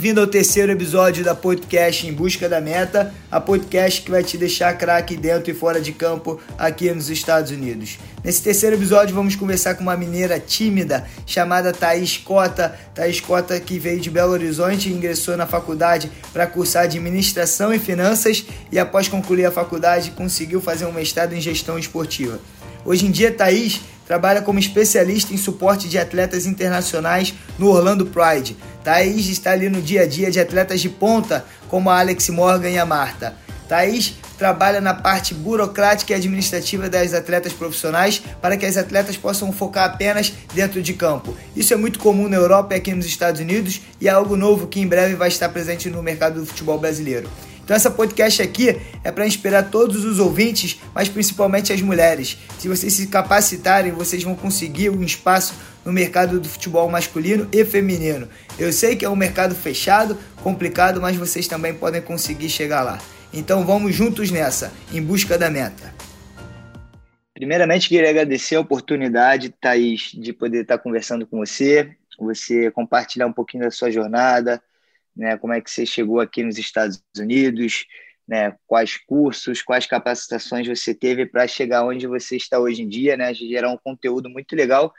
bem-vindo ao terceiro episódio da podcast Em Busca da Meta, a podcast que vai te deixar craque dentro e fora de campo aqui nos Estados Unidos. Nesse terceiro episódio vamos conversar com uma mineira tímida chamada Thaís Cota. Thaís Cota que veio de Belo Horizonte e ingressou na faculdade para cursar Administração e Finanças e após concluir a faculdade conseguiu fazer um mestrado em Gestão Esportiva. Hoje em dia, Thaís trabalha como especialista em suporte de atletas internacionais no Orlando Pride. Thaís está ali no dia a dia de atletas de ponta, como a Alex Morgan e a Marta. Thaís trabalha na parte burocrática e administrativa das atletas profissionais para que as atletas possam focar apenas dentro de campo. Isso é muito comum na Europa e aqui nos Estados Unidos e é algo novo que em breve vai estar presente no mercado do futebol brasileiro. Então essa podcast aqui é para inspirar todos os ouvintes, mas principalmente as mulheres. Se vocês se capacitarem, vocês vão conseguir um espaço no mercado do futebol masculino e feminino. Eu sei que é um mercado fechado, complicado, mas vocês também podem conseguir chegar lá. Então vamos juntos nessa, em busca da meta. Primeiramente, queria agradecer a oportunidade, Thaís, de poder estar conversando com você, você compartilhar um pouquinho da sua jornada, né? Como é que você chegou aqui nos Estados Unidos, né? Quais cursos, quais capacitações você teve para chegar onde você está hoje em dia, né? Gerar um conteúdo muito legal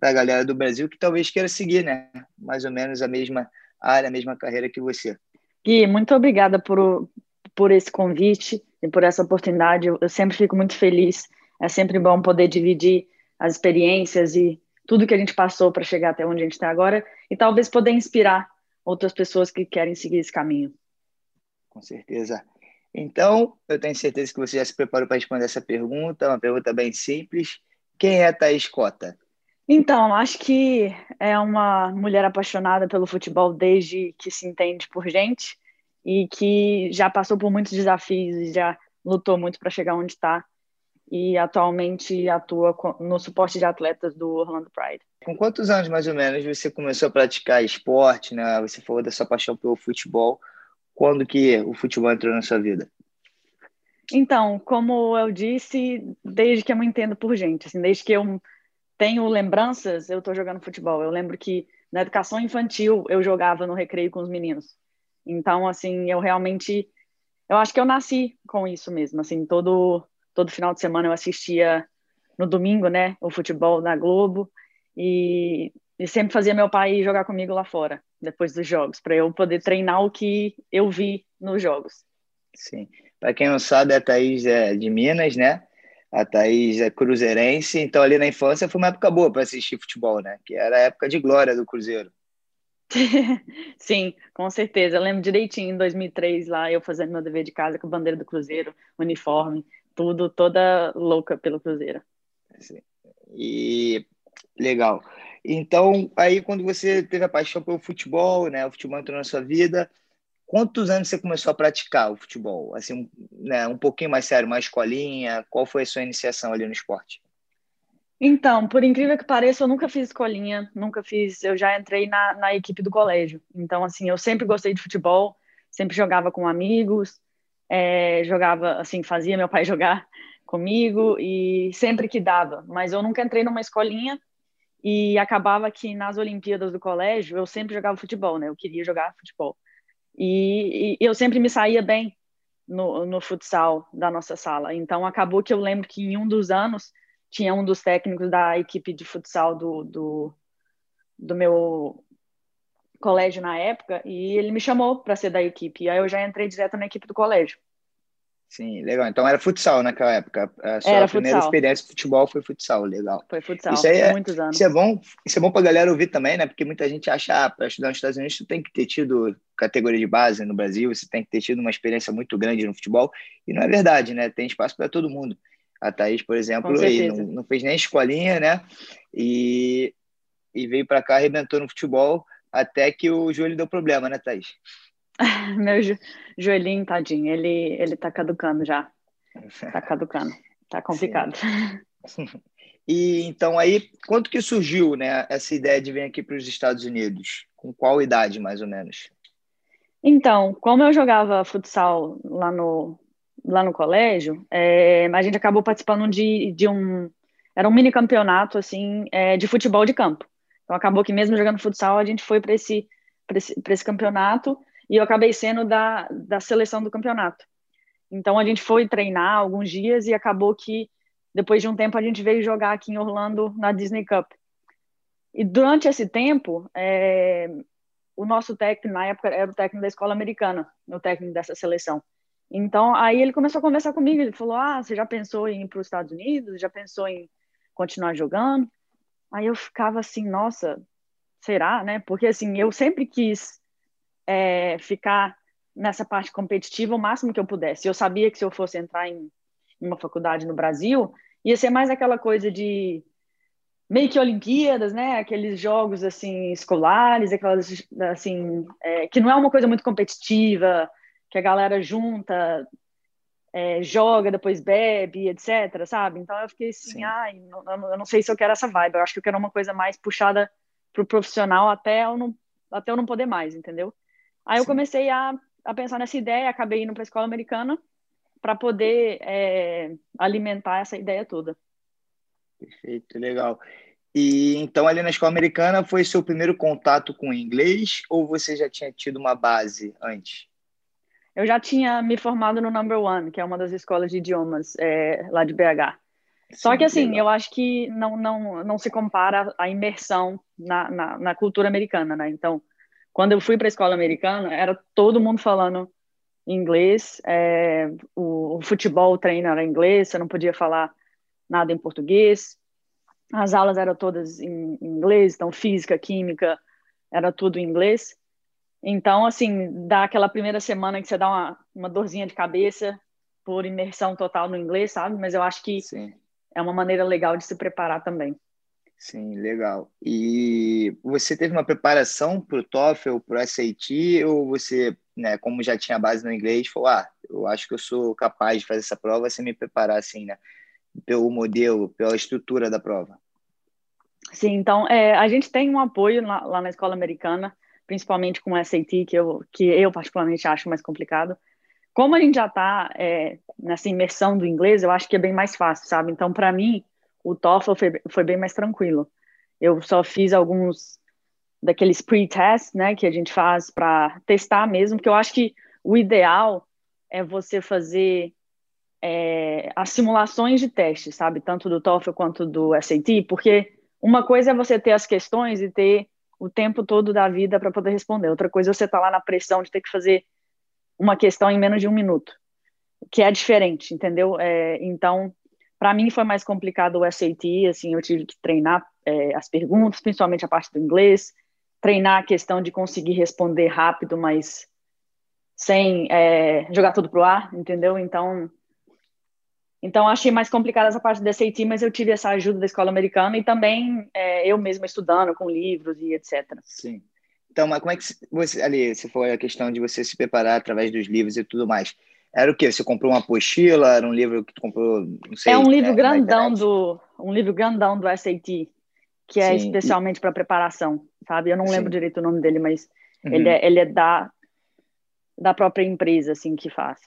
para a galera do Brasil que talvez queira seguir, né? Mais ou menos a mesma área, a mesma carreira que você. Gui, muito obrigada por, por esse convite e por essa oportunidade. Eu sempre fico muito feliz. É sempre bom poder dividir as experiências e tudo que a gente passou para chegar até onde a gente está agora e talvez poder inspirar outras pessoas que querem seguir esse caminho. Com certeza. Então, eu tenho certeza que você já se preparou para responder essa pergunta, uma pergunta bem simples. Quem é Thaís Cota? Então, acho que é uma mulher apaixonada pelo futebol desde que se entende por gente e que já passou por muitos desafios e já lutou muito para chegar onde está e atualmente atua no suporte de atletas do Orlando Pride. Com quantos anos, mais ou menos, você começou a praticar esporte, né? Você falou da sua paixão pelo futebol. Quando que o futebol entrou na sua vida? Então, como eu disse, desde que eu me entendo por gente, assim, desde que eu tenho lembranças, eu estou jogando futebol. Eu lembro que na educação infantil eu jogava no recreio com os meninos. Então, assim, eu realmente, eu acho que eu nasci com isso mesmo. Assim, todo todo final de semana eu assistia no domingo, né, o futebol na Globo e, e sempre fazia meu pai jogar comigo lá fora depois dos jogos para eu poder treinar o que eu vi nos jogos. Sim. Para quem não sabe, a Thaís é de Minas, né? A Thaís é cruzeirense, então ali na infância foi uma época boa para assistir futebol, né? Que era a época de glória do Cruzeiro. Sim, com certeza. Eu lembro direitinho em 2003 lá, eu fazendo meu dever de casa com a bandeira do Cruzeiro, uniforme tudo, toda louca pelo Cruzeiro. E legal. Então, aí quando você teve a paixão pelo futebol, né, o futebol entrou na sua vida, quantos anos você começou a praticar o futebol? Assim, né, um pouquinho mais sério, mais escolinha, qual foi a sua iniciação ali no esporte? Então, por incrível que pareça, eu nunca fiz escolinha, nunca fiz, eu já entrei na, na equipe do colégio. Então, assim, eu sempre gostei de futebol, sempre jogava com amigos, é, jogava, assim, fazia meu pai jogar comigo e sempre que dava. Mas eu nunca entrei numa escolinha e acabava que nas Olimpíadas do colégio eu sempre jogava futebol, né? Eu queria jogar futebol. E, e eu sempre me saía bem no, no futsal da nossa sala. Então acabou que eu lembro que em um dos anos tinha um dos técnicos da equipe de futsal do, do, do meu colégio na época e ele me chamou para ser da equipe. E aí eu já entrei direto na equipe do colégio. Sim, legal. Então era futsal naquela época. A sua era primeira futsal. experiência de futebol foi futsal, legal. Foi futsal, isso é, muitos anos. Isso é bom, isso é bom pra galera ouvir também, né? Porque muita gente acha, ah, para estudar nos Estados Unidos, você tem que ter tido categoria de base no Brasil, você tem que ter tido uma experiência muito grande no futebol. E não é verdade, né? Tem espaço para todo mundo. A Thaís, por exemplo, não, não, fez nem escolinha, né? E, e veio para cá, arrebentou no futebol até que o joelho deu problema, né, Thaís? Meu jo joelhinho, tadinho, ele, ele tá caducando já. Tá caducando. Tá complicado. E então aí, quanto que surgiu, né, essa ideia de vir aqui para os Estados Unidos? Com qual idade, mais ou menos? Então, como eu jogava futsal lá no, lá no colégio, é, a gente acabou participando de, de um... Era um mini campeonato, assim, é, de futebol de campo. Então acabou que mesmo jogando futsal, a gente foi para esse esse, esse, campeonato e eu acabei sendo da, da seleção do campeonato. Então a gente foi treinar alguns dias e acabou que depois de um tempo a gente veio jogar aqui em Orlando na Disney Cup. E durante esse tempo, é, o nosso técnico, na época, era o técnico da escola americana, o técnico dessa seleção. Então, aí ele começou a conversar comigo, ele falou, ah, você já pensou em ir para os Estados Unidos? Já pensou em continuar jogando? Aí eu ficava assim, nossa, será, né? Porque, assim, eu sempre quis é, ficar nessa parte competitiva o máximo que eu pudesse. Eu sabia que se eu fosse entrar em uma faculdade no Brasil, ia ser mais aquela coisa de meio que Olimpíadas, né? Aqueles jogos assim escolares, aquelas assim é, que não é uma coisa muito competitiva, que a galera junta, é, joga, depois bebe, etc. Sabe? Então eu fiquei assim, ai, não, eu não sei se eu quero essa vibe. Eu acho que eu quero uma coisa mais puxada pro profissional até eu não até eu não poder mais, entendeu? Aí Sim. eu comecei a, a pensar nessa ideia, acabei indo para a escola americana para poder é, alimentar essa ideia toda. Perfeito, legal. E então ali na escola americana foi seu primeiro contato com inglês ou você já tinha tido uma base antes? Eu já tinha me formado no Number One, que é uma das escolas de idiomas é, lá de BH. Só que assim, eu acho que não, não, não se compara a imersão na, na, na cultura americana, né? Então, quando eu fui para a escola americana, era todo mundo falando inglês, é, o, o, futebol, o treino era inglês, você não podia falar nada em português, as aulas eram todas em, em inglês, então física, química, era tudo em inglês. Então, assim, dá aquela primeira semana que você dá uma, uma dorzinha de cabeça por imersão total no inglês, sabe? Mas eu acho que Sim. é uma maneira legal de se preparar também. Sim, legal. E você teve uma preparação para o TOEFL, para o SAT, ou você, né, como já tinha base no inglês, falou, ah, eu acho que eu sou capaz de fazer essa prova sem me preparar, assim, né, pelo modelo, pela estrutura da prova? Sim, então, é, a gente tem um apoio lá, lá, na escola americana, principalmente com o SAT, que eu, que eu particularmente acho mais complicado. Como a gente já está é, nessa imersão do inglês, eu acho que é bem mais fácil, sabe? Então, para mim, o TOEFL foi, foi bem mais tranquilo. Eu só fiz alguns daqueles pre-tests, né, que a gente faz para testar mesmo, porque eu acho que o ideal é você fazer é, as simulações de teste, sabe, tanto do TOEFL quanto do SAT, porque uma coisa é você ter as questões e ter o tempo todo da vida para poder responder, outra coisa é você estar tá lá na pressão de ter que fazer uma questão em menos de um minuto, que é diferente, entendeu? É, então, para mim foi mais complicado o SAT, assim, eu tive que treinar é, as perguntas, principalmente a parte do inglês, treinar a questão de conseguir responder rápido, mas sem é, jogar tudo pro ar, entendeu? Então, então achei mais complicada essa parte do SAT, mas eu tive essa ajuda da escola americana e também é, eu mesma estudando com livros e etc. Sim. Então, mas como é que você ali, se for a questão de você se preparar através dos livros e tudo mais? Era o quê? Você comprou uma apostila? Era um livro que tu comprou? Não sei. É um livro é, grandão do um livro grandão do SAT, que é Sim. especialmente para preparação, sabe? Eu não Sim. lembro direito o nome dele, mas uhum. ele, é, ele é da da própria empresa assim que faz.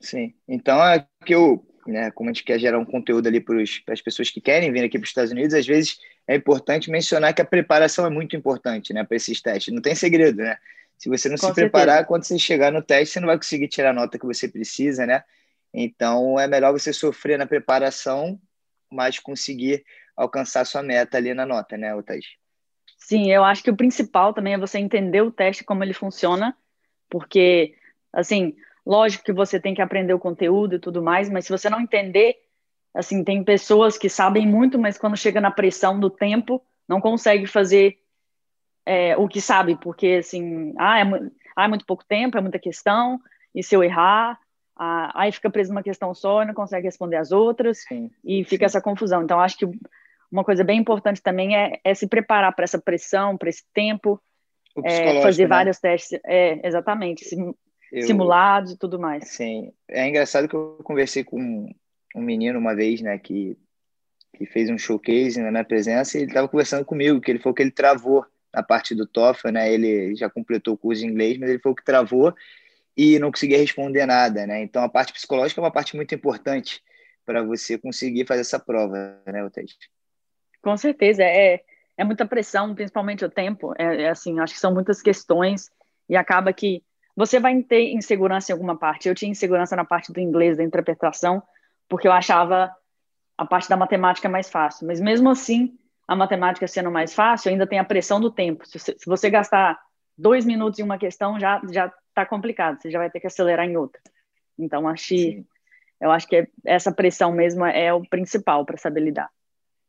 Sim. Então é que eu, né, como a gente quer gerar um conteúdo ali para as pessoas que querem vir aqui para os Estados Unidos, às vezes é importante mencionar que a preparação é muito importante, né, para esses testes. Não tem segredo, né? Se você não Com se certeza. preparar, quando você chegar no teste, você não vai conseguir tirar a nota que você precisa, né? Então, é melhor você sofrer na preparação, mas conseguir alcançar sua meta ali na nota, né, Otávio? Sim, eu acho que o principal também é você entender o teste, como ele funciona, porque, assim, lógico que você tem que aprender o conteúdo e tudo mais, mas se você não entender, assim, tem pessoas que sabem muito, mas quando chega na pressão do tempo, não consegue fazer é, o que sabe, porque assim, ah, é, ah, é muito pouco tempo, é muita questão, e se eu errar, ah, aí fica preso numa questão só e não consegue responder as outras, sim, e fica sim. essa confusão. Então, acho que uma coisa bem importante também é, é se preparar para essa pressão, para esse tempo, é, fazer né? vários testes, é, exatamente, sim, eu, simulados e tudo mais. Sim, é engraçado que eu conversei com um menino uma vez, né, que, que fez um showcase na minha presença, e ele estava conversando comigo, que ele falou que ele travou na parte do TOEFL, né? Ele já completou o curso de inglês, mas ele foi o que travou e não conseguia responder nada, né? Então a parte psicológica é uma parte muito importante para você conseguir fazer essa prova, né, Otávio? Com certeza, é é muita pressão, principalmente o tempo. É, é assim, acho que são muitas questões e acaba que você vai ter insegurança em alguma parte. Eu tinha insegurança na parte do inglês, da interpretação, porque eu achava a parte da matemática mais fácil. Mas mesmo assim, a matemática sendo mais fácil, ainda tem a pressão do tempo. Se você, se você gastar dois minutos em uma questão, já já está complicado. Você já vai ter que acelerar em outra. Então, acho, eu acho que essa pressão mesmo é o principal para saber lidar.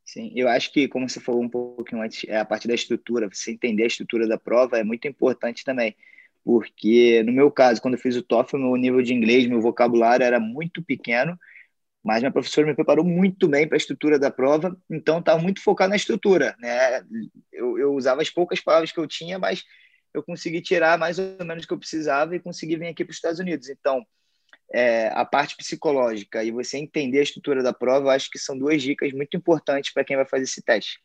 Sim, eu acho que, como você falou um pouquinho antes, é a parte da estrutura, você entender a estrutura da prova é muito importante também, porque no meu caso, quando eu fiz o TOEFL, meu nível de inglês, meu vocabulário era muito pequeno, mas minha professora me preparou muito bem para a estrutura da prova, então estava muito focado na estrutura, né? Eu, eu usava as poucas palavras que eu tinha, mas eu consegui tirar mais ou menos o que eu precisava e consegui vir aqui para os Estados Unidos. Então, é, a parte psicológica e você entender a estrutura da prova, eu acho que são duas dicas muito importantes para quem vai fazer esse teste.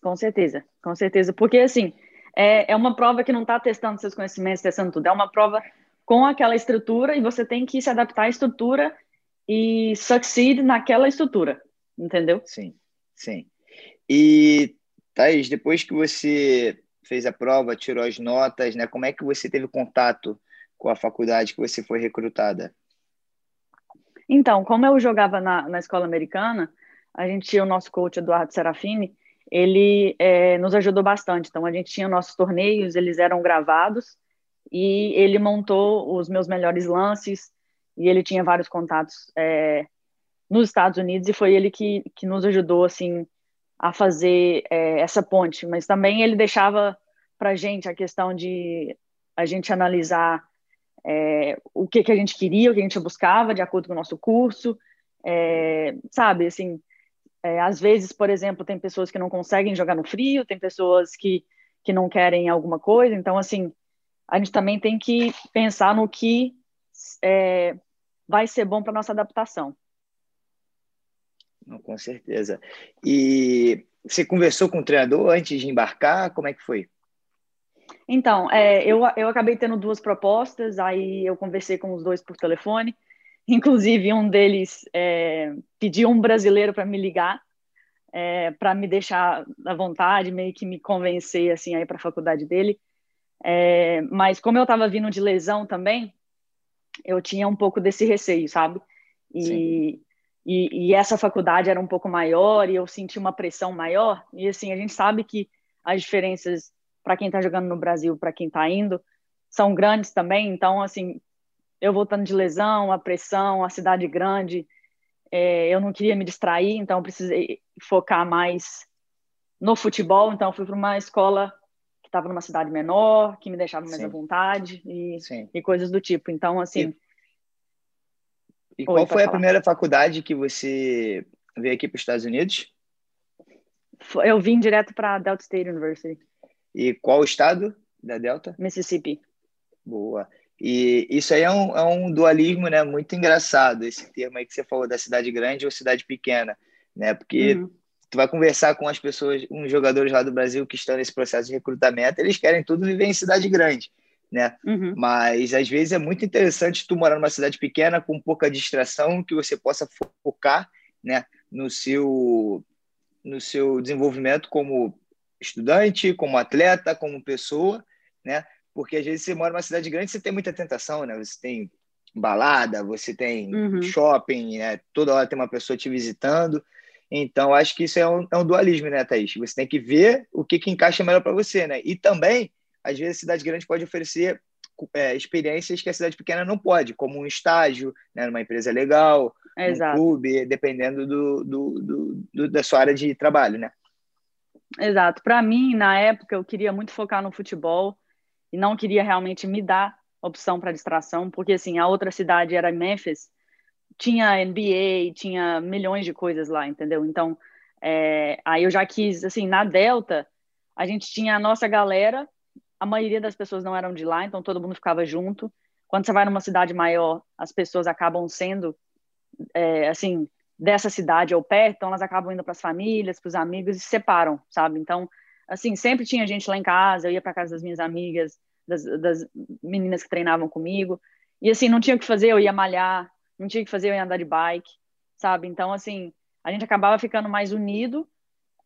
Com certeza, com certeza. Porque, assim, é, é uma prova que não está testando seus conhecimentos, testando tudo. É uma prova com aquela estrutura e você tem que se adaptar à estrutura e succeed naquela estrutura, entendeu? Sim, sim. E, Thaís, depois que você fez a prova, tirou as notas, né? Como é que você teve contato com a faculdade que você foi recrutada? Então, como eu jogava na, na escola americana, a gente tinha o nosso coach Eduardo Serafini, ele é, nos ajudou bastante. Então, a gente tinha nossos torneios, eles eram gravados, e ele montou os meus melhores lances, e ele tinha vários contatos é, nos Estados Unidos, e foi ele que, que nos ajudou, assim, a fazer é, essa ponte. Mas também ele deixava para gente a questão de a gente analisar o que, que a gente queria, o que a gente buscava de acordo com o nosso curso, sabe, assim, é, às vezes, por exemplo, tem pessoas que não conseguem jogar no frio, tem pessoas que, que não querem alguma coisa, então, assim, a gente também tem que pensar no que é, vai ser bom para nossa adaptação. Com certeza. E você conversou com o treinador antes de embarcar? Como é que foi? Então, é, eu, eu acabei tendo duas propostas, aí eu conversei com os dois por telefone. Inclusive, um deles é, pediu um brasileiro para me ligar, é, para me deixar à vontade, meio que me convencer assim aí para a faculdade dele. É, mas como eu estava vindo de lesão também, eu tinha um pouco desse receio, sabe? E, e, e, essa faculdade era um pouco maior e eu senti uma pressão maior. E assim, a gente sabe que as diferenças para quem está jogando no Brasil, para quem está indo, são grandes também. Então, assim, eu voltando de lesão, a pressão, a cidade grande, é, eu não queria me distrair, então precisei focar mais no futebol. Então, fui para uma escola que estava numa cidade menor, que me deixava mais Sim. à vontade e, e, coisas do tipo. Então, assim. E, e qual foi a primeira faculdade que você veio aqui para os Estados Unidos? Eu vim direto para Delta State University. E qual estado da Delta? Mississippi. Boa. E isso aí é um, é um dualismo né, muito engraçado, esse termo aí que você falou da cidade grande ou cidade pequena, né? Porque uhum. tu vai conversar com as pessoas, uns jogadores lá do Brasil que estão nesse processo de recrutamento, eles querem tudo viver em cidade grande, né? Uhum. Mas às vezes é muito interessante tu morar numa cidade pequena com pouca distração, que você possa focar, né, no seu no seu desenvolvimento como estudante, como atleta, como pessoa, né? Porque às vezes você mora numa cidade grande, você tem muita tentação, né? Você tem balada, você tem uhum. shopping, né? Toda hora tem uma pessoa te visitando. Então, acho que isso é um, é um dualismo, né, Thaís? Você tem que ver o que, que encaixa melhor para você, né? E também, às vezes, a cidade grande pode oferecer é, experiências que a cidade pequena não pode, como um estágio, né, numa empresa legal, Exato. um clube, dependendo do, do, do, do, da sua área de trabalho, né? Exato. Para mim, na época, eu queria muito focar no futebol e não queria realmente me dar opção para distração, porque assim, a outra cidade era Memphis, tinha NBA, tinha milhões de coisas lá, entendeu? Então, é, aí eu já quis, assim, na Delta, a gente tinha a nossa galera, a maioria das pessoas não eram de lá, então todo mundo ficava junto. Quando você vai numa cidade maior, as pessoas acabam sendo, é, assim, dessa cidade ou perto, então elas acabam indo para as famílias, para os amigos e se separam, sabe? Então, assim, sempre tinha gente lá em casa, eu ia para casa das minhas amigas, das, das, meninas que treinavam comigo, e assim, não tinha o que fazer, eu ia malhar, não tinha o que fazer, eu ia andar de bike, sabe? Então, assim, a gente acabava ficando mais unido,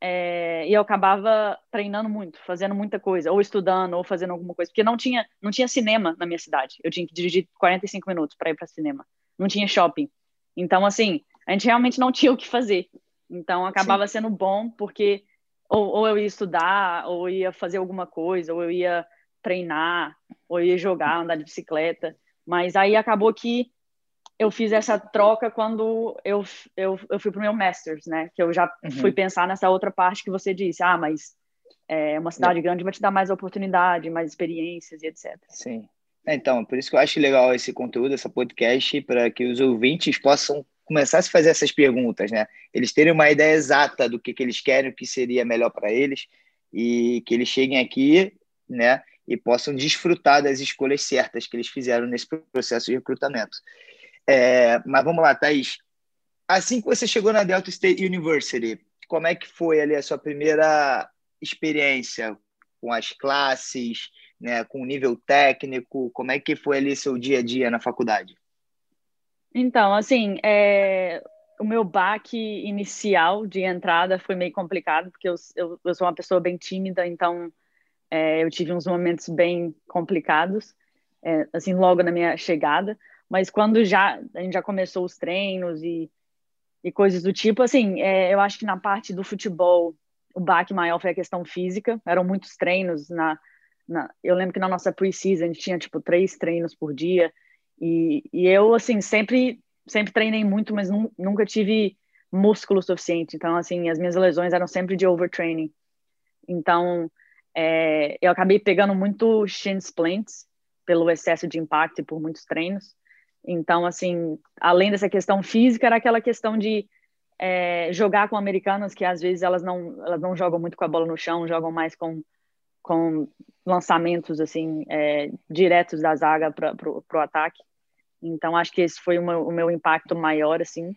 é, e eu acabava treinando muito, fazendo muita coisa, ou estudando, ou fazendo alguma coisa, porque não tinha, não tinha cinema na minha cidade. Eu tinha que dirigir 45 minutos para ir para cinema. Não tinha shopping. Então, assim, a gente realmente não tinha o que fazer. Então, acabava Sim. sendo bom, porque ou, ou, eu ia estudar, ou ia fazer alguma coisa, ou eu ia treinar, ou ia jogar, andar de bicicleta. Mas aí acabou que eu fiz essa troca quando eu, eu, eu fui para o meu Masters, né? Que eu já uhum. fui pensar nessa outra parte que você disse. Ah, mas é, uma cidade grande vai te dar mais oportunidade, mais experiências e etc. Sim. É, então, por isso que eu acho legal esse conteúdo, essa podcast, para que os ouvintes possam começar a se fazer essas perguntas, né? Eles terem uma ideia exata do que, que eles querem, o que seria melhor para eles, e que eles cheguem aqui, né? E possam desfrutar das escolhas certas que eles fizeram nesse processo de recrutamento. É, mas vamos lá, Thaís. Assim que você chegou na Delta State University, como é que foi ali a sua primeira experiência com as classes, né, com o nível técnico? Como é que foi ali seu dia a dia na faculdade? Então, assim, é, o meu baque inicial de entrada foi meio complicado, porque eu, eu, eu sou uma pessoa bem tímida, então é, eu tive uns momentos bem complicados, é, assim, logo na minha chegada. Mas quando já a gente já começou os treinos e, e coisas do tipo, assim, é, eu acho que na parte do futebol o baque maior foi a questão física. Eram muitos treinos na, na eu lembro que na nossa pre-season a gente tinha tipo três treinos por dia e, e eu assim sempre sempre treinei muito, mas nunca tive músculo suficiente. Então assim as minhas lesões eram sempre de overtraining. Então é, eu acabei pegando muito shin splints pelo excesso de impacto e por muitos treinos. Então, assim, além dessa questão física, era aquela questão de é, jogar com americanas que às vezes elas não, elas não jogam muito com a bola no chão, jogam mais com, com lançamentos assim é, diretos da zaga para o ataque. Então, acho que esse foi uma, o meu impacto maior, assim.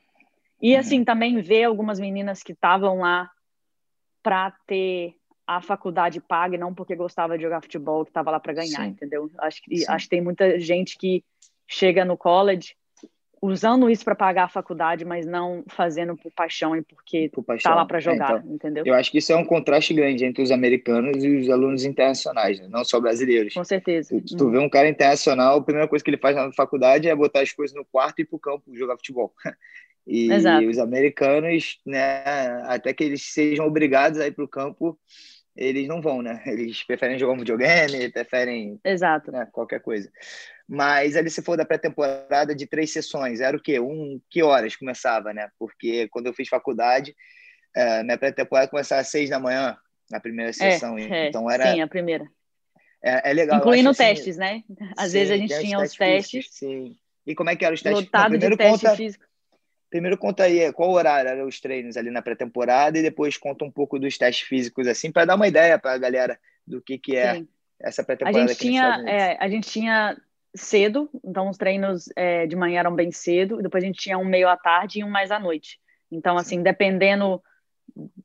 E, uhum. assim, também ver algumas meninas que estavam lá para ter a faculdade paga, não porque gostava de jogar futebol, que estava lá para ganhar, Sim. entendeu? Acho que, acho que tem muita gente que chega no college usando isso para pagar a faculdade, mas não fazendo por paixão e porque por paixão. tá lá para jogar, é, então, entendeu? Eu acho que isso é um contraste grande entre os americanos e os alunos internacionais, né? não só brasileiros. Com certeza. Se tu, hum. vê um cara internacional, a primeira coisa que ele faz na faculdade é botar as coisas no quarto e ir pro campo jogar futebol. E Exato. os americanos, né, até que eles sejam obrigados a ir pro campo, eles não vão, né? Eles preferem jogar um videogame, preferem Exato. Né, qualquer coisa. Mas ali se for da pré-temporada de três sessões, era o quê? Um, que horas começava, né? Porque quando eu fiz faculdade, é, minha pré-temporada começava às seis da manhã, na primeira é, sessão. É, então era. Sim, a primeira. É, é legal. Incluindo assim, testes, né? Às sim, vezes a gente tinha os testes. Sim. E como é que eram os testes? Lotado de teste conta, físico. Primeiro conta aí qual horário eram os treinos ali na pré-temporada e depois conta um pouco dos testes físicos, assim, para dar uma ideia para a galera do que, que é sim. essa pré-temporada. A gente tinha, é, a gente tinha cedo, então os treinos é, de manhã eram bem cedo, depois a gente tinha um meio à tarde e um mais à noite. Então, assim, dependendo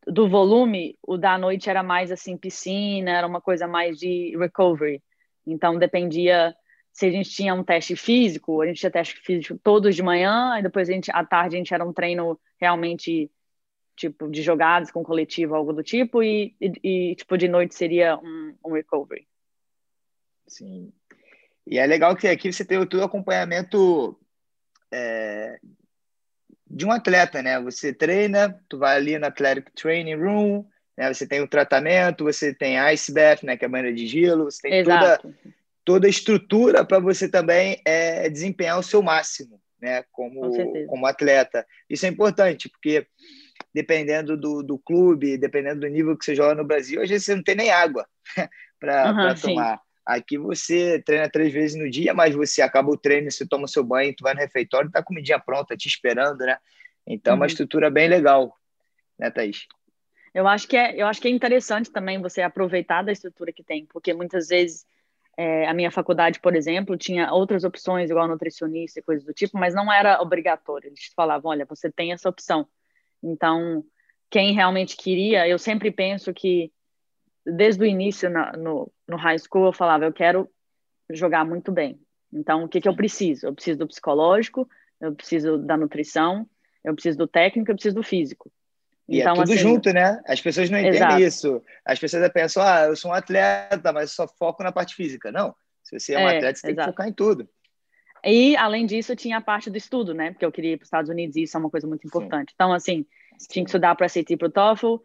do volume, o da noite era mais assim piscina, era uma coisa mais de recovery. Então dependia se a gente tinha um teste físico, a gente tinha teste físico todos de manhã, e depois a gente à tarde a gente era um treino realmente tipo de jogadas com coletivo, algo do tipo, e, e, e tipo de noite seria um, um recovery. Sim, e é legal que aqui você tem o acompanhamento é, de um atleta, né? Você treina, tu vai ali no Athletic Training Room, né? Você tem o tratamento, você tem ice bath, né? Que é a banheira de gelo, você tem toda, toda a estrutura para você também é, desempenhar o seu máximo, né? Como, Com como atleta. Isso é importante, porque dependendo do, do clube, dependendo do nível que você joga no Brasil, às vezes você não tem nem água para uhum, tomar. Aqui você treina três vezes no dia, mas você acaba o treino, você toma seu banho, tu vai no refeitório, tá a comidinha pronta te esperando, né? Então, é uma uhum. estrutura bem legal, né, Thaís? Eu acho que é, eu acho que é interessante também você aproveitar da estrutura que tem, porque muitas vezes é, a minha faculdade, por exemplo, tinha outras opções, igual nutricionista e coisas do tipo, mas não era obrigatório. Eles falavam, olha, você tem essa opção. Então, quem realmente queria, eu sempre penso que desde o início na, no, no high school eu falava, eu quero jogar muito bem. Então, o que, que eu preciso? Eu preciso do psicológico, eu preciso da nutrição, eu preciso do técnico, eu preciso do físico. E é então, é tudo assim, junto, né? As pessoas não entendem exato. isso. As pessoas pensam, ah, eu sou um atleta, mas só foco na parte física. Não. Se você é um é, atleta, você exato. tem que focar em tudo. E, além disso, tinha a parte do estudo, né? Porque eu queria ir para os Estados Unidos e isso é uma coisa muito importante. Sim. Então, assim, Sim. tinha que estudar para SAT e para o TOEFL.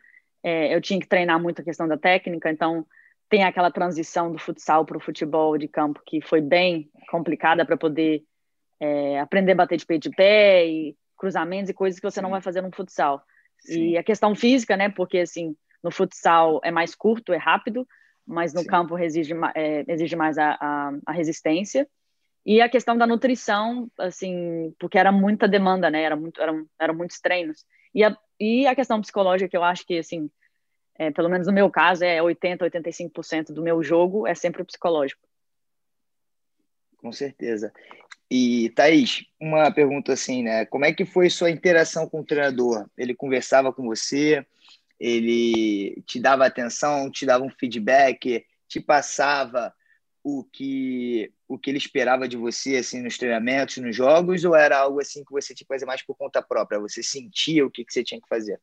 É, eu tinha que treinar muito a questão da técnica. Então, tem aquela transição do futsal para o futebol de campo que foi bem complicada para poder é, aprender a bater de peito de pé e cruzamentos e coisas que você Sim. não vai fazer no futsal. Sim. E a questão física, né? Porque assim, no futsal é mais curto, é rápido, mas no Sim. campo exige, é, exige mais a, a, a, resistência. E a questão da nutrição, assim, porque era muita demanda, né? Era muito, eram, eram muitos treinos. E a, e a questão psicológica, que eu acho que, assim, é, pelo menos no meu caso, é 80%, 85% do meu jogo é sempre o psicológico. Com certeza. E, Thaís, uma pergunta assim, né? Como é que foi sua interação com o treinador? Ele conversava com você? Ele te dava atenção, te dava um feedback, te passava o que o que ele esperava de você assim nos treinamentos, nos jogos, ou era algo assim que você tinha que fazer mais por conta própria? Você sentia o que, que você tinha que fazer?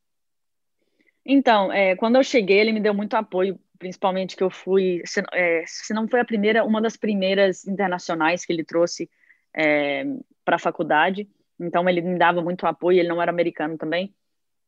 Então, é, quando eu cheguei, ele me deu muito apoio, principalmente que eu fui, se, é, se não foi a primeira, uma das primeiras internacionais que ele trouxe é, para a faculdade. Então ele me dava muito apoio. Ele não era americano também,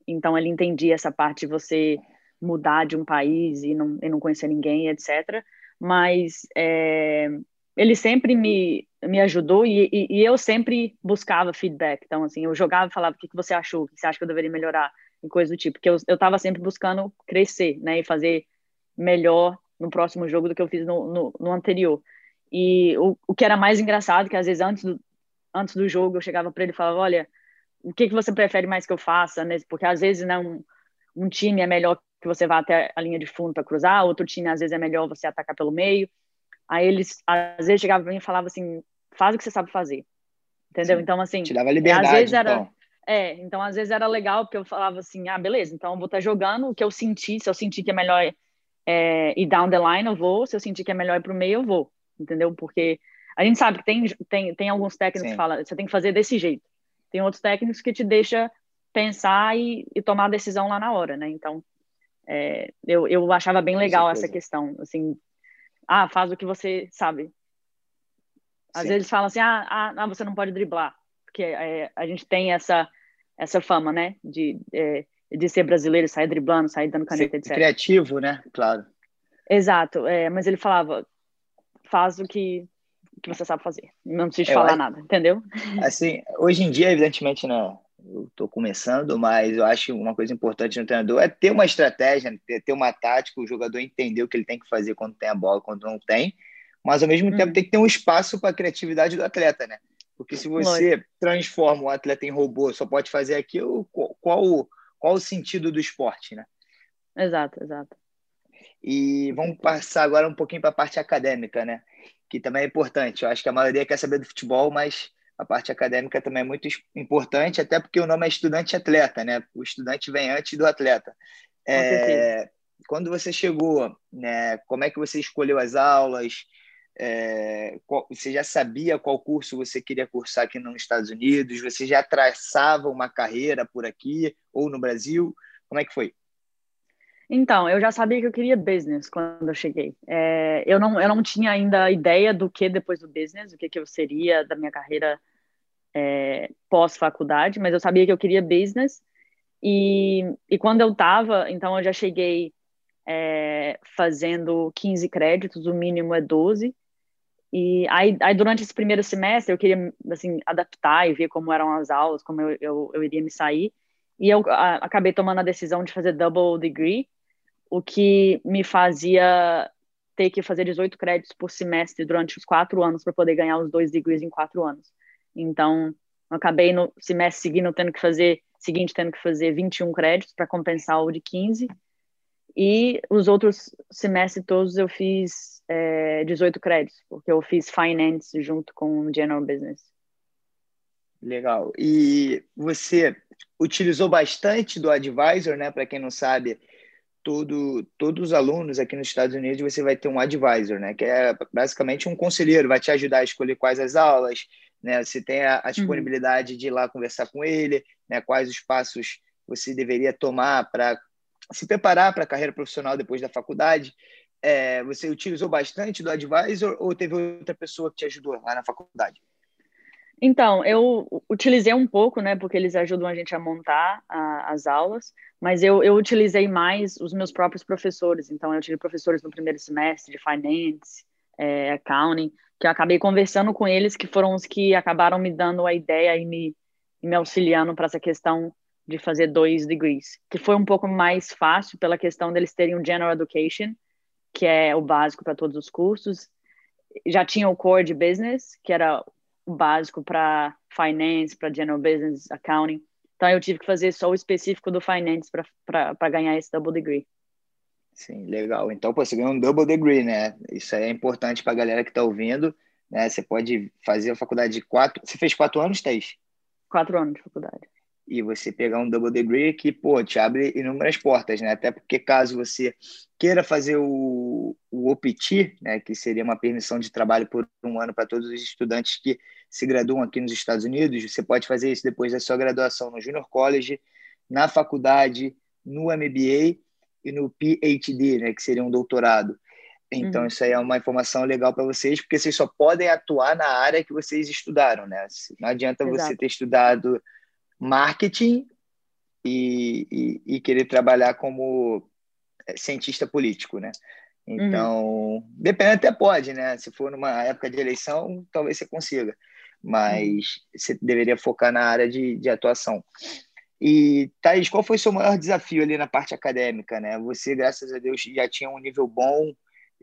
então ele entendia essa parte de você mudar de um país e não, e não conhecer ninguém, etc. Mas é, ele sempre me, me ajudou e, e, e, eu sempre buscava feedback. Então, assim, eu jogava e falava o que, que você achou, o que você acha que eu deveria melhorar, e coisa do tipo. Porque eu estava sempre buscando crescer, né, e fazer melhor no próximo jogo do que eu fiz no, no, no anterior. E o, o que era mais engraçado, que às vezes antes do, antes do jogo eu chegava para ele e falava: Olha, o que, que você prefere mais que eu faça? Né? Porque às vezes né, um, um time é melhor que você vá até a linha de fundo para cruzar, outro time às vezes é melhor você atacar pelo meio. Aí eles às vezes chegavam para mim e falavam assim: Faz o que você sabe fazer. Entendeu? Sim, então, assim. Te dava liberdade. Às vezes era. Então. É, então às vezes era legal, porque eu falava assim: Ah, beleza, então eu vou estar tá jogando o que eu senti, se eu sentir que é melhor é, ir down the line, eu vou, se eu sentir que é melhor ir para o meio, eu vou entendeu? Porque a gente sabe que tem, tem, tem alguns técnicos Sim. que falam, você tem que fazer desse jeito. Tem outros técnicos que te deixa pensar e, e tomar a decisão lá na hora, né? Então, é, eu, eu achava bem legal essa questão, assim, ah, faz o que você sabe. Às Sim. vezes falam assim, ah, ah, ah, você não pode driblar, porque é, a gente tem essa, essa fama, né, de, é, de ser brasileiro, sair driblando, sair dando caneta, ser etc. Criativo, né? Claro. Exato, é, mas ele falava, faz o que, que você sabe fazer. Não precisa falar acho, nada, entendeu? Assim, hoje em dia, evidentemente, né, eu estou começando, mas eu acho uma coisa importante no treinador é ter uma estratégia, ter, ter uma tática, o jogador entender o que ele tem que fazer quando tem a bola, quando não tem, mas ao mesmo tempo uhum. tem que ter um espaço para a criatividade do atleta, né? Porque se você Lógico. transforma o atleta em robô, só pode fazer aquilo, qual, qual, qual o sentido do esporte, né? Exato, exato. E vamos passar agora um pouquinho para a parte acadêmica, né? Que também é importante. Eu acho que a maioria quer saber do futebol, mas a parte acadêmica também é muito importante, até porque o nome é estudante atleta, né? O estudante vem antes do atleta. É, quando você chegou, né? Como é que você escolheu as aulas? É, qual, você já sabia qual curso você queria cursar aqui nos Estados Unidos? Você já traçava uma carreira por aqui ou no Brasil? Como é que foi? Então, eu já sabia que eu queria business quando eu cheguei. É, eu, não, eu não tinha ainda ideia do que depois do business, o que, que eu seria da minha carreira é, pós-faculdade, mas eu sabia que eu queria business. E, e quando eu estava, então eu já cheguei é, fazendo 15 créditos, o mínimo é 12. E aí, aí, durante esse primeiro semestre eu queria assim adaptar e ver como eram as aulas, como eu, eu, eu iria me sair. E eu a, acabei tomando a decisão de fazer double degree, o que me fazia ter que fazer 18 créditos por semestre durante os quatro anos para poder ganhar os dois degrees em quatro anos. Então, acabei no semestre seguinte tendo que fazer seguinte tendo que fazer 21 créditos para compensar o de 15 e os outros semestres todos eu fiz é, 18 créditos porque eu fiz finance junto com general business. Legal. E você utilizou bastante do advisor, né? Para quem não sabe, todo, todos os alunos aqui nos Estados Unidos você vai ter um advisor, né? Que é basicamente um conselheiro, vai te ajudar a escolher quais as aulas, né? Você tem a, a uhum. disponibilidade uhum. de ir lá conversar com ele, né? Quais os passos você deveria tomar para se preparar para a carreira profissional depois da faculdade. É, você utilizou bastante do advisor ou teve outra pessoa que te ajudou lá na faculdade? Então, eu utilizei um pouco, né, porque eles ajudam a gente a montar a, as aulas, mas eu, eu utilizei mais os meus próprios professores. Então, eu tive professores no primeiro semestre de finance, é, accounting, que eu acabei conversando com eles, que foram os que acabaram me dando a ideia e me, e me auxiliando para essa questão de fazer dois degrees, que foi um pouco mais fácil pela questão deles terem o General Education, que é o básico para todos os cursos. Já tinha o Core de Business, que era básico para Finance, para General Business, Accounting. Então eu tive que fazer só o específico do Finance para ganhar esse Double Degree. Sim, legal. Então, pô, você ganhou um double degree, né? Isso é importante para a galera que está ouvindo, né? Você pode fazer a faculdade de quatro... Você fez quatro anos, Thaís? Quatro anos de faculdade. E você pegar um double degree que, pô, te abre inúmeras portas, né? Até porque caso você queira fazer o, o OPT, né? Que seria uma permissão de trabalho por um ano para todos os estudantes que se graduam aqui nos Estados Unidos, você pode fazer isso depois da sua graduação no Junior College, na faculdade, no MBA e no PhD, né, que seria um doutorado. Então, uhum. isso aí é uma informação legal para vocês, porque vocês só podem atuar na área que vocês estudaram, né? Não adianta Exato. você ter estudado marketing e, e, e, querer trabalhar como é, cientista político, né? Então, uhum. dependendo até pode, né? Se for numa época de eleição, talvez você consiga, mas uhum. você deveria focar na área de, de atuação. E, Thaís, qual foi o seu maior desafio ali na parte acadêmica, né? Você, graças a Deus, já tinha um nível bom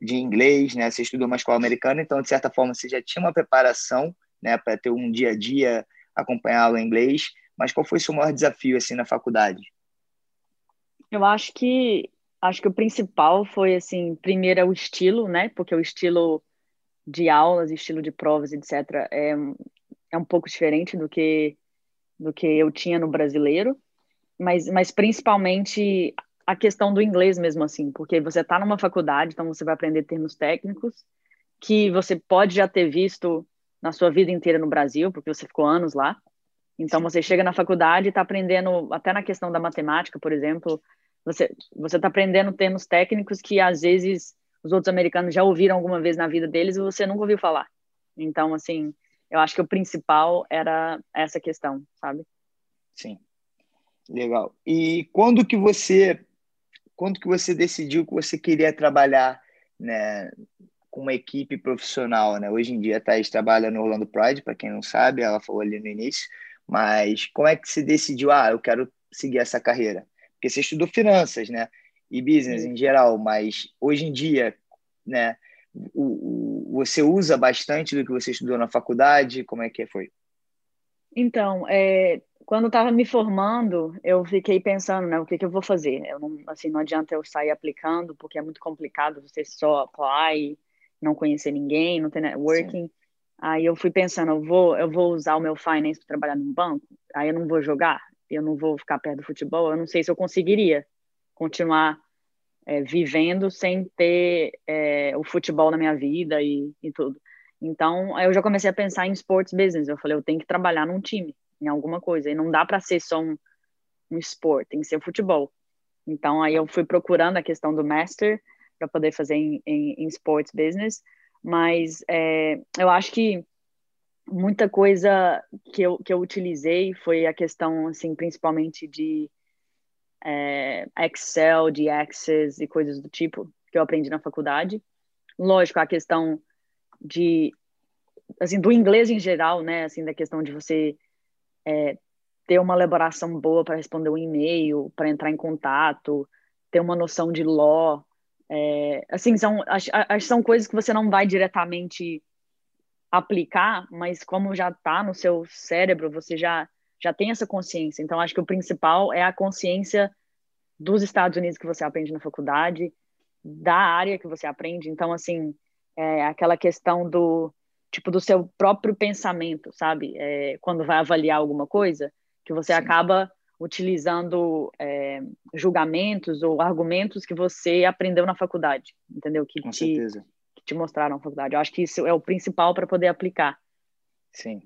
de inglês, né? Você estudou uma escola americana, então, de certa forma, você já tinha uma preparação, né, para ter um dia a dia acompanhá-lo em inglês. Mas qual foi seu maior desafio, assim, na faculdade? Eu acho que acho que o principal foi, assim, primeiro é o estilo, né? Porque o estilo de aulas, estilo de provas, etc., é, é um pouco diferente do que do que eu tinha no brasileiro, mas, mas principalmente a questão do inglês mesmo assim, porque você está numa faculdade, então você vai aprender termos técnicos que você pode já ter visto na sua vida inteira no Brasil, porque você ficou anos lá. Então você chega na faculdade e está aprendendo até na questão da matemática, por exemplo, você você está aprendendo termos técnicos que às vezes os outros americanos já ouviram alguma vez na vida deles e você nunca ouviu falar. Então assim, eu acho que o principal era essa questão, sabe? Sim. Legal. E quando que você quando que você decidiu que você queria trabalhar, né, com uma equipe profissional, né? Hoje em dia a Thaís trabalha no Orlando Pride, para quem não sabe, ela falou ali no início, mas como é que você decidiu, ah, eu quero seguir essa carreira? Porque você estudou finanças, né? E business em geral, mas hoje em dia, né, o, o, você usa bastante do que você estudou na faculdade? Como é que foi? Então, é, quando estava me formando, eu fiquei pensando, né, o que, que eu vou fazer? Eu não, assim, não adianta eu sair aplicando, porque é muito complicado você só apply, não conhecer ninguém, não ter networking. Sim. Aí eu fui pensando, eu vou, eu vou usar o meu finance para trabalhar num banco, aí eu não vou jogar, eu não vou ficar perto do futebol, eu não sei se eu conseguiria continuar é, vivendo sem ter é, o futebol na minha vida e, e tudo. Então, eu já comecei a pensar em sports business. Eu falei, eu tenho que trabalhar num time, em alguma coisa. E não dá para ser só um, um esporte, tem que ser futebol. Então, aí eu fui procurando a questão do master para poder fazer em, em, em, sports business. Mas é, eu acho que muita coisa que eu, que eu utilizei foi a questão, assim, principalmente de é, Excel, de Access e coisas do tipo que eu aprendi na faculdade. Lógico, a questão de assim do inglês em geral, né? Assim da questão de você é, ter uma elaboração boa para responder um e-mail, para entrar em contato, ter uma noção de law, é, assim são as, as, são coisas que você não vai diretamente aplicar, mas como já está no seu cérebro, você já já tem essa consciência. Então, acho que o principal é a consciência dos Estados Unidos que você aprende na faculdade, da área que você aprende. Então, assim, é aquela questão do tipo do seu próprio pensamento, sabe? É, quando vai avaliar alguma coisa, que você Sim. acaba utilizando é, julgamentos ou argumentos que você aprendeu na faculdade, entendeu? Que Com te, certeza. que te mostraram na faculdade. Eu acho que isso é o principal para poder aplicar. Sim.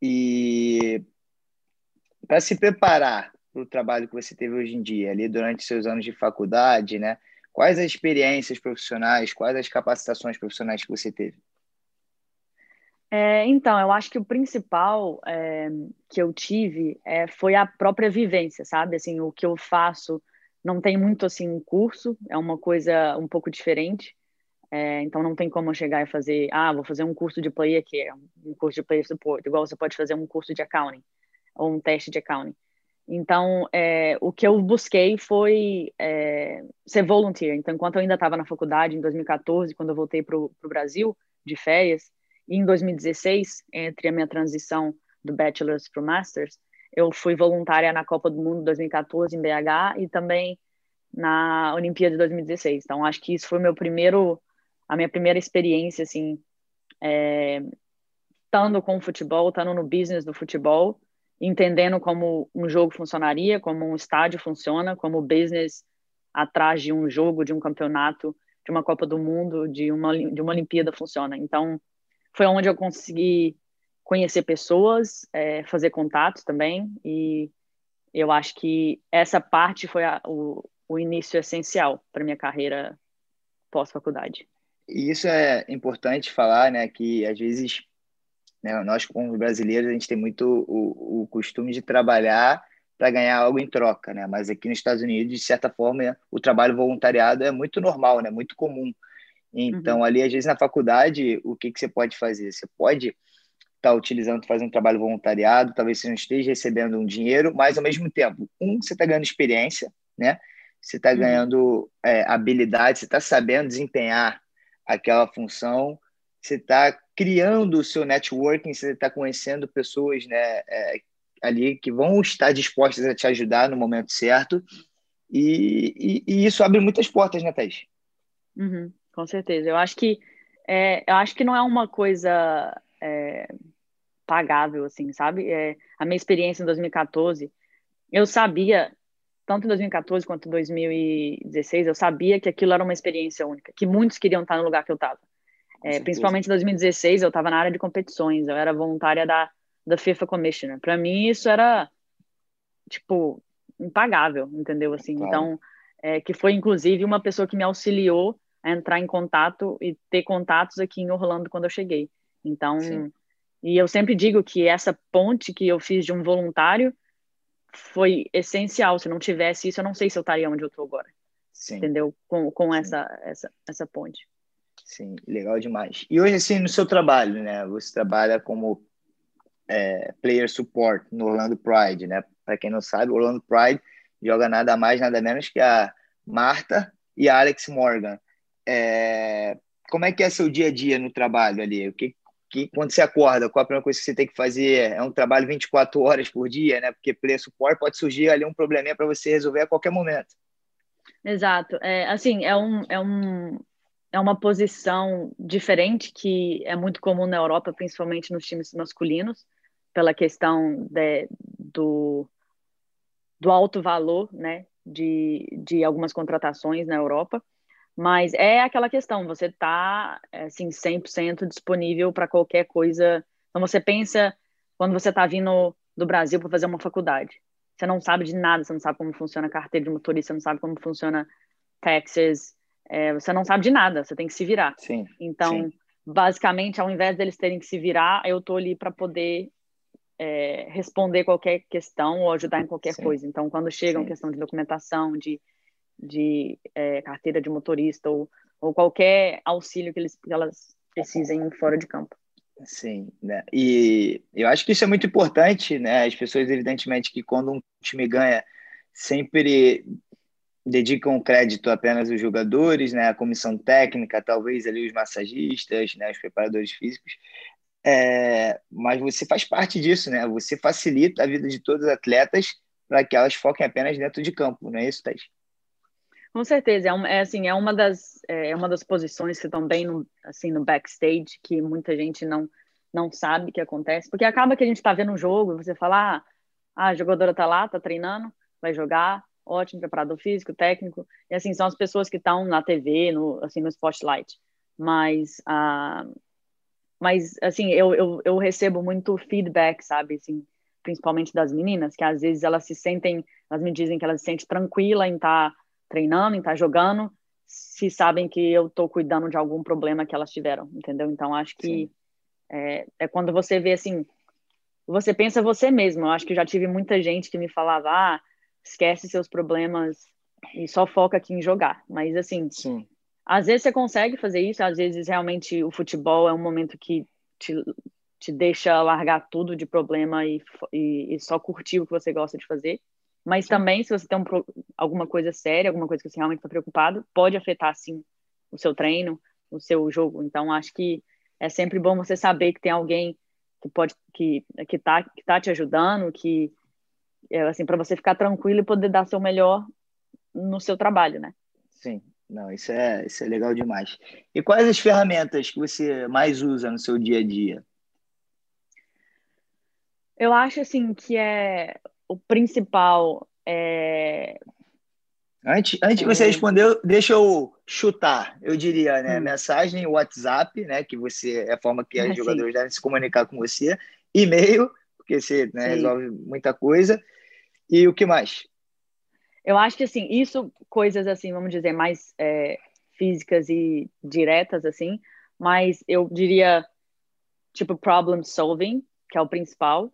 E para se preparar para o trabalho que você teve hoje em dia, ali durante seus anos de faculdade, né? Quais as experiências profissionais, quais as capacitações profissionais que você teve? É, então, eu acho que o principal é, que eu tive é, foi a própria vivência, sabe? Assim, o que eu faço não tem muito assim um curso, é uma coisa um pouco diferente. É, então não tem como eu chegar e fazer, ah, vou fazer um curso de player que é um curso de player support, igual você pode fazer um curso de accounting ou um teste de accounting. Então, é, o que eu busquei foi é, ser volunteer. Então, enquanto eu ainda estava na faculdade, em 2014, quando eu voltei para o Brasil de férias, em 2016, entre a minha transição do bachelor's para o master's, eu fui voluntária na Copa do Mundo 2014 em BH e também na Olimpíada de 2016. Então, acho que isso foi meu primeiro, a minha primeira experiência, assim, é, estando com o futebol, estando no business do futebol, entendendo como um jogo funcionaria, como um estádio funciona, como o business atrás de um jogo, de um campeonato, de uma Copa do Mundo, de uma, de uma Olimpíada funciona. Então, foi onde eu consegui conhecer pessoas, é, fazer contatos também, e eu acho que essa parte foi a, o, o início essencial para minha carreira pós-faculdade. E isso é importante falar, né, que às vezes né, nós como brasileiros a gente tem muito o, o costume de trabalhar para ganhar algo em troca, né? Mas aqui nos Estados Unidos, de certa forma, o trabalho voluntariado é muito normal, né? Muito comum. Então, uhum. ali, às vezes, na faculdade, o que, que você pode fazer? Você pode está utilizando, fazendo um trabalho voluntariado, talvez você não esteja recebendo um dinheiro, mas ao mesmo tempo, um, você está ganhando experiência, né? Você está uhum. ganhando é, habilidade, você está sabendo desempenhar aquela função, você está criando o seu networking, você está conhecendo pessoas, né, é, ali que vão estar dispostas a te ajudar no momento certo, e, e, e isso abre muitas portas, né, Thais? Uhum, com certeza. Eu acho que é, eu acho que não é uma coisa é, pagável, assim, sabe? É, a minha experiência em 2014, eu sabia, tanto em 2014 quanto em 2016, eu sabia que aquilo era uma experiência única, que muitos queriam estar no lugar que eu estava. É, principalmente em 2016, eu estava na área de competições, eu era voluntária da, da FIFA Commissioner. Para mim, isso era, tipo, impagável, entendeu? Assim, claro. então, é, que foi inclusive uma pessoa que me auxiliou a entrar em contato e ter contatos aqui em Orlando quando eu cheguei. Então, Sim. e eu sempre digo que essa ponte que eu fiz de um voluntário foi essencial. Se não tivesse isso, eu não sei se eu estaria onde eu estou agora. Sim. Entendeu? Com, com essa, essa, essa ponte. Sim, legal demais. E hoje, assim, no seu trabalho, né? Você trabalha como é, player support no Orlando Pride, né? Para quem não sabe, o Orlando Pride joga nada mais, nada menos que a Marta e a Alex Morgan. É, como é que é seu dia a dia no trabalho ali? O que, que quando você acorda, qual a primeira coisa que você tem que fazer? É um trabalho 24 horas por dia, né? Porque preço support pode surgir ali um probleminha para você resolver a qualquer momento. Exato. É, assim, é, um, é, um, é uma posição diferente que é muito comum na Europa, principalmente nos times masculinos, pela questão de, do, do alto valor, né? De, de algumas contratações na Europa. Mas é aquela questão, você está assim, 100% disponível para qualquer coisa. Então, você pensa, quando você está vindo do Brasil para fazer uma faculdade, você não sabe de nada, você não sabe como funciona a carteira de motorista, você não sabe como funciona taxes, é, você não sabe de nada, você tem que se virar. Sim, então, sim. basicamente, ao invés deles terem que se virar, eu estou ali para poder é, responder qualquer questão ou ajudar em qualquer sim. coisa. Então, quando chega uma questão de documentação, de de é, carteira de motorista ou, ou qualquer auxílio que, eles, que elas precisem fora de campo. Sim, né? E eu acho que isso é muito importante, né? As pessoas, evidentemente, que quando um time ganha, sempre dedicam crédito apenas aos jogadores, né? A comissão técnica, talvez ali os massagistas, né? Os preparadores físicos. É, mas você faz parte disso, né? Você facilita a vida de todos os atletas para que elas foquem apenas dentro de campo, não é isso, Thais? Com certeza, é, um, é, assim, é uma das é uma das posições que estão bem no, assim no backstage que muita gente não não sabe que acontece, porque acaba que a gente está vendo um jogo você fala, ah, a jogadora tá lá, tá treinando, vai jogar, ótimo, preparador físico, técnico, e assim são as pessoas que estão na TV, no assim no spotlight, mas ah, mas assim eu, eu, eu recebo muito feedback, sabe, assim, principalmente das meninas, que às vezes elas se sentem, elas me dizem que elas se sentem tranquila em estar tá treinando, em estar tá jogando, se sabem que eu estou cuidando de algum problema que elas tiveram, entendeu? Então acho que é, é, quando você vê assim, você pensa você mesmo. Eu acho que já tive muita gente que me falava, ah, esquece seus problemas e só foca aqui em jogar. Mas assim, Sim. às vezes você consegue fazer isso, às vezes realmente o futebol é um momento que te, te deixa largar tudo de problema e, e, e só curtir o que você gosta de fazer. Mas sim. também, se você tem um, alguma coisa séria, alguma coisa que você realmente está preocupado, pode afetar, sim, o seu treino, o seu jogo. Então, acho que é sempre bom você saber que tem alguém que pode que que tá que tá te ajudando, que é, assim para você ficar tranquilo e poder dar seu melhor no seu trabalho, né? Sim, não, isso é isso é legal demais. E quais as ferramentas que você mais usa no seu dia a dia? Eu acho assim que é o principal é... Antes, antes de você responder, deixa eu chutar, eu diria, né? Hum. Mensagem, WhatsApp, né? Que você é a forma que os jogadores devem se comunicar com você, e-mail, porque você né, resolve muita coisa. E o que mais? Eu acho que assim, isso, coisas assim, vamos dizer, mais é, físicas e diretas, assim, mas eu diria tipo problem solving, que é o principal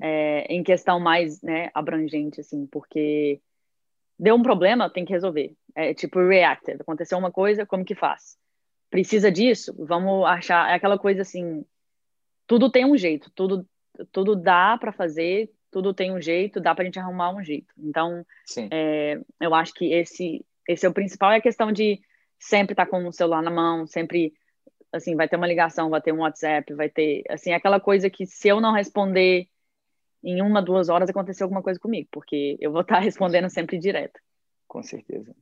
é, em questão mais né, abrangente, assim, porque deu um problema, tem que resolver. É tipo reactive, aconteceu uma coisa, como que faz? Precisa disso? Vamos achar, é aquela coisa assim, tudo tem um jeito, tudo, tudo dá para fazer, tudo tem um jeito, dá para a gente arrumar um jeito. Então, é, eu acho que esse, esse é o principal, é a questão de sempre estar tá com o celular na mão, sempre assim, vai ter uma ligação, vai ter um WhatsApp, vai ter, assim, aquela coisa que se eu não responder em uma, duas horas aconteceu alguma coisa comigo, porque eu vou estar respondendo sempre direto. Com certeza.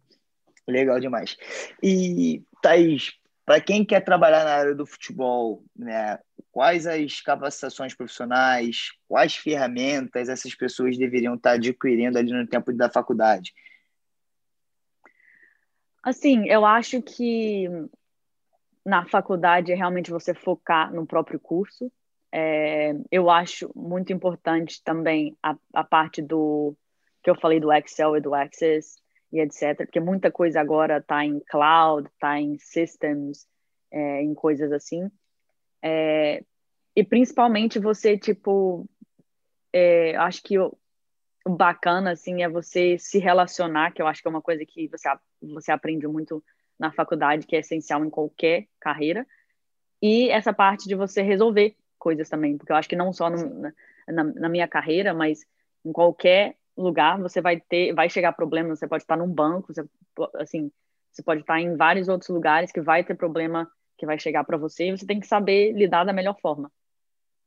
Legal demais. E, Thaís, para quem quer trabalhar na área do futebol, né, quais as capacitações profissionais, quais ferramentas essas pessoas deveriam estar adquirindo ali no tempo da faculdade? Assim, eu acho que na faculdade é realmente você focar no próprio curso, é, eu acho muito importante também a, a parte do que eu falei do Excel e do Access e etc, porque muita coisa agora está em cloud, está em systems, é, em coisas assim. É, e principalmente você, tipo, é, acho que o, o, bacana, assim, é você se relacionar, que eu acho que é uma coisa que você, você aprende muito na faculdade, que é essencial em qualquer carreira. E essa parte de você resolver coisas também, porque eu acho que não só no, na, na, minha carreira, mas em qualquer lugar você vai ter, vai chegar problema, você pode estar num banco, você, assim, você pode estar em vários outros lugares que vai ter problema que vai chegar para você e você tem que saber lidar da melhor forma.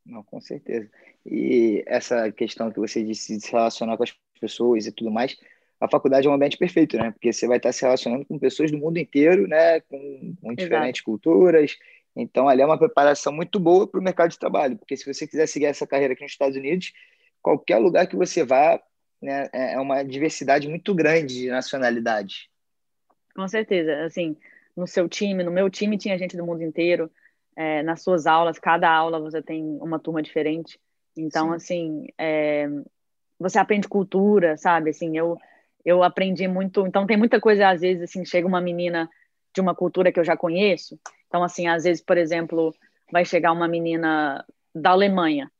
Não, com certeza. E essa questão que você disse de se relacionar com as pessoas e tudo mais, a faculdade é um ambiente perfeito, né? Porque você vai estar se relacionando com pessoas do mundo inteiro, né? Com, com diferentes Exato. culturas, então, ali é uma preparação muito boa para o mercado de trabalho, porque se você quiser seguir essa carreira aqui nos Estados Unidos, qualquer lugar que você vá, né, é, é uma diversidade muito grande de nacionalidades. Com certeza. Assim, no seu time, no meu time tinha gente do mundo inteiro. É, nas suas aulas, cada aula você tem uma turma diferente. Então, Sim. assim, é, você aprende cultura, sabe? Assim, eu, eu aprendi muito. Então, tem muita coisa, às vezes, assim, chega uma menina de uma cultura que eu já conheço. Então, assim, às vezes, por exemplo, vai chegar uma menina da Alemanha.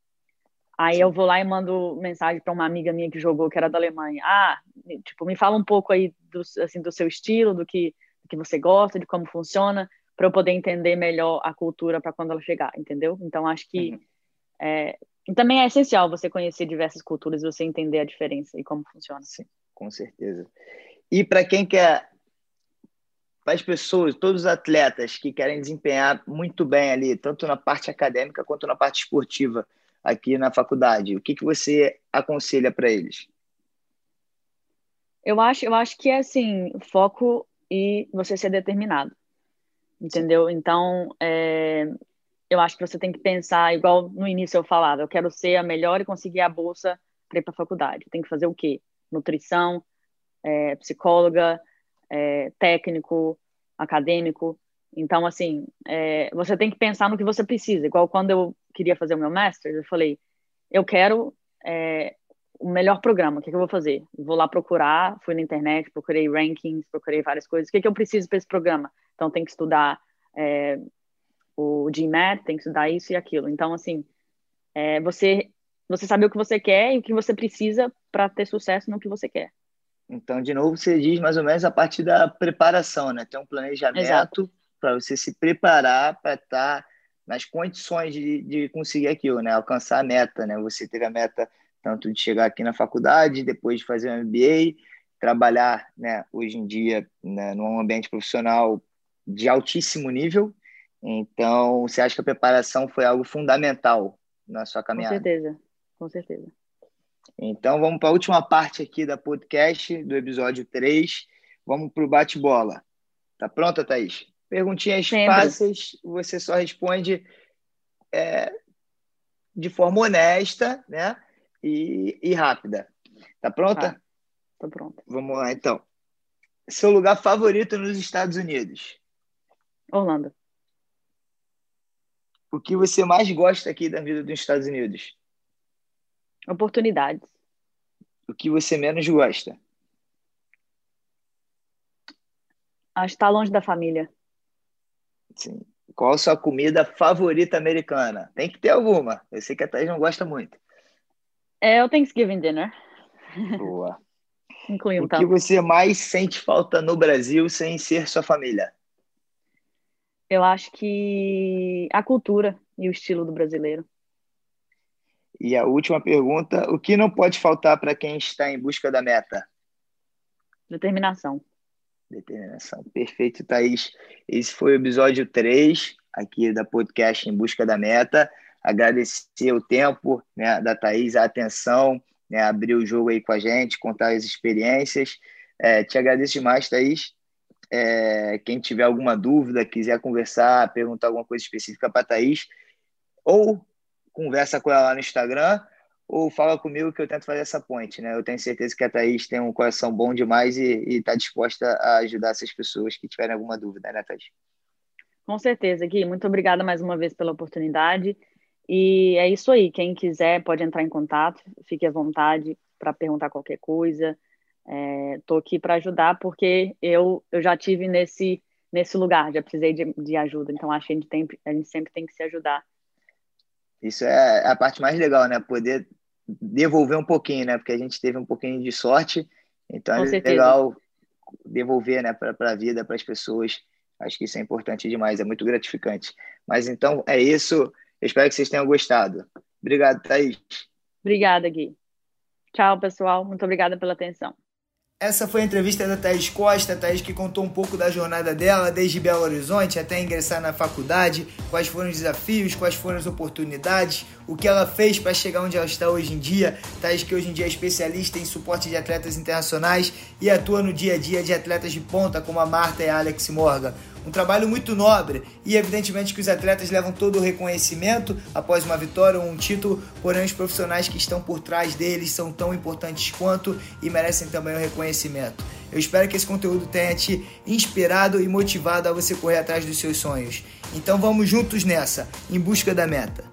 Aí eu vou lá e mando mensagem para uma amiga minha que jogou, que era da Alemanha. Ah, tipo, me fala um pouco aí do, assim, do seu estilo, do que, do que você gosta, de como funciona, para eu poder entender melhor a cultura para quando ela chegar, entendeu? Então, acho que uhum. é, também é essencial você conhecer diversas culturas, você entender a diferença e como funciona. Sim, com certeza. E para quem quer para as pessoas, todos os atletas que querem desempenhar muito bem ali, tanto na parte acadêmica quanto na parte esportiva aqui na faculdade? O que, que você aconselha para eles? Eu acho, eu acho que é assim, foco e você ser determinado, entendeu? Então, é, eu acho que você tem que pensar, igual no início eu falava, eu quero ser a melhor e conseguir a bolsa para ir para a faculdade. Tem que fazer o quê? Nutrição, é, psicóloga, é, técnico, acadêmico. Então, assim, é, você tem que pensar no que você precisa. Igual quando eu queria fazer o meu master, eu falei, eu quero é, o melhor programa, o que, que, eu vou fazer? Vou lá procurar, fui na internet, procurei rankings, procurei várias coisas. O que, que eu preciso para esse programa? Então, tem que estudar é, o GMAT, tem que estudar isso e aquilo. Então, assim, é, você, você saber o que você quer e o que você precisa para ter sucesso no que você quer. Então, de novo, você diz mais ou menos a partir da preparação, né? Ter um planejamento para você se preparar para estar tá nas condições de, de conseguir aquilo, né? Alcançar a meta, né? Você ter a meta tanto de chegar aqui na faculdade, depois de fazer um MBA, trabalhar, né? Hoje em dia, né, num ambiente profissional de altíssimo nível. Então, você acha que a preparação foi algo fundamental na sua caminhada? Com certeza, com certeza. Então, vamos para a última parte aqui da podcast, do episódio 3. Vamos para o bate-bola. Tá pronta, Thaís? Perguntinhas Sempre. fáceis, você só responde é, de forma honesta né? e, e rápida. Tá pronta? Tá. Pronta. Vamos lá, então. Seu lugar favorito nos Estados Unidos? Orlando. O que você mais gosta aqui da vida dos Estados Unidos? Oportunidades. O que você menos gosta? Acho estar longe da família. Sim. Qual a sua comida favorita americana? Tem que ter alguma. Eu sei que a Thaís não gosta muito. É o Thanksgiving Dinner. Boa. Inclui um O que você mais sente falta no Brasil sem ser sua família? Eu acho que a cultura e o estilo do brasileiro. E a última pergunta: o que não pode faltar para quem está em busca da meta? Determinação. Determinação. Perfeito, Thaís. Esse foi o episódio 3 aqui da podcast Em Busca da Meta. Agradecer o tempo né, da Thaís, a atenção, né, abrir o jogo aí com a gente, contar as experiências. É, te agradeço demais, Thaís. É, quem tiver alguma dúvida, quiser conversar, perguntar alguma coisa específica para a Thaís, ou conversa com ela lá no Instagram ou fala comigo que eu tento fazer essa ponte, né? Eu tenho certeza que a Thaís tem um coração bom demais e está disposta a ajudar essas pessoas que tiverem alguma dúvida, né, Thaís? Com certeza, Gui. Muito obrigada mais uma vez pela oportunidade. E é isso aí. Quem quiser pode entrar em contato, fique à vontade para perguntar qualquer coisa. Estou é, aqui para ajudar porque eu, eu já tive nesse, nesse lugar, já precisei de, de ajuda. Então acho que a gente, tem, a gente sempre tem que se ajudar isso é a parte mais legal, né? Poder devolver um pouquinho, né? Porque a gente teve um pouquinho de sorte, então Com é certeza. legal devolver, né, para a vida, para as pessoas. Acho que isso é importante demais, é muito gratificante. Mas então é isso. Eu espero que vocês tenham gostado. Obrigado, Thaís. Obrigada, Gui. Tchau, pessoal. Muito obrigada pela atenção. Essa foi a entrevista da Thaís Costa, Thaís que contou um pouco da jornada dela, desde Belo Horizonte até ingressar na faculdade, quais foram os desafios, quais foram as oportunidades, o que ela fez para chegar onde ela está hoje em dia. Thaís que hoje em dia é especialista em suporte de atletas internacionais e atua no dia a dia de atletas de ponta como a Marta e a Alex Morgan. Um trabalho muito nobre e evidentemente que os atletas levam todo o reconhecimento após uma vitória ou um título, porém os profissionais que estão por trás deles são tão importantes quanto e merecem também o reconhecimento. Eu espero que esse conteúdo tenha te inspirado e motivado a você correr atrás dos seus sonhos. Então vamos juntos nessa, em busca da meta.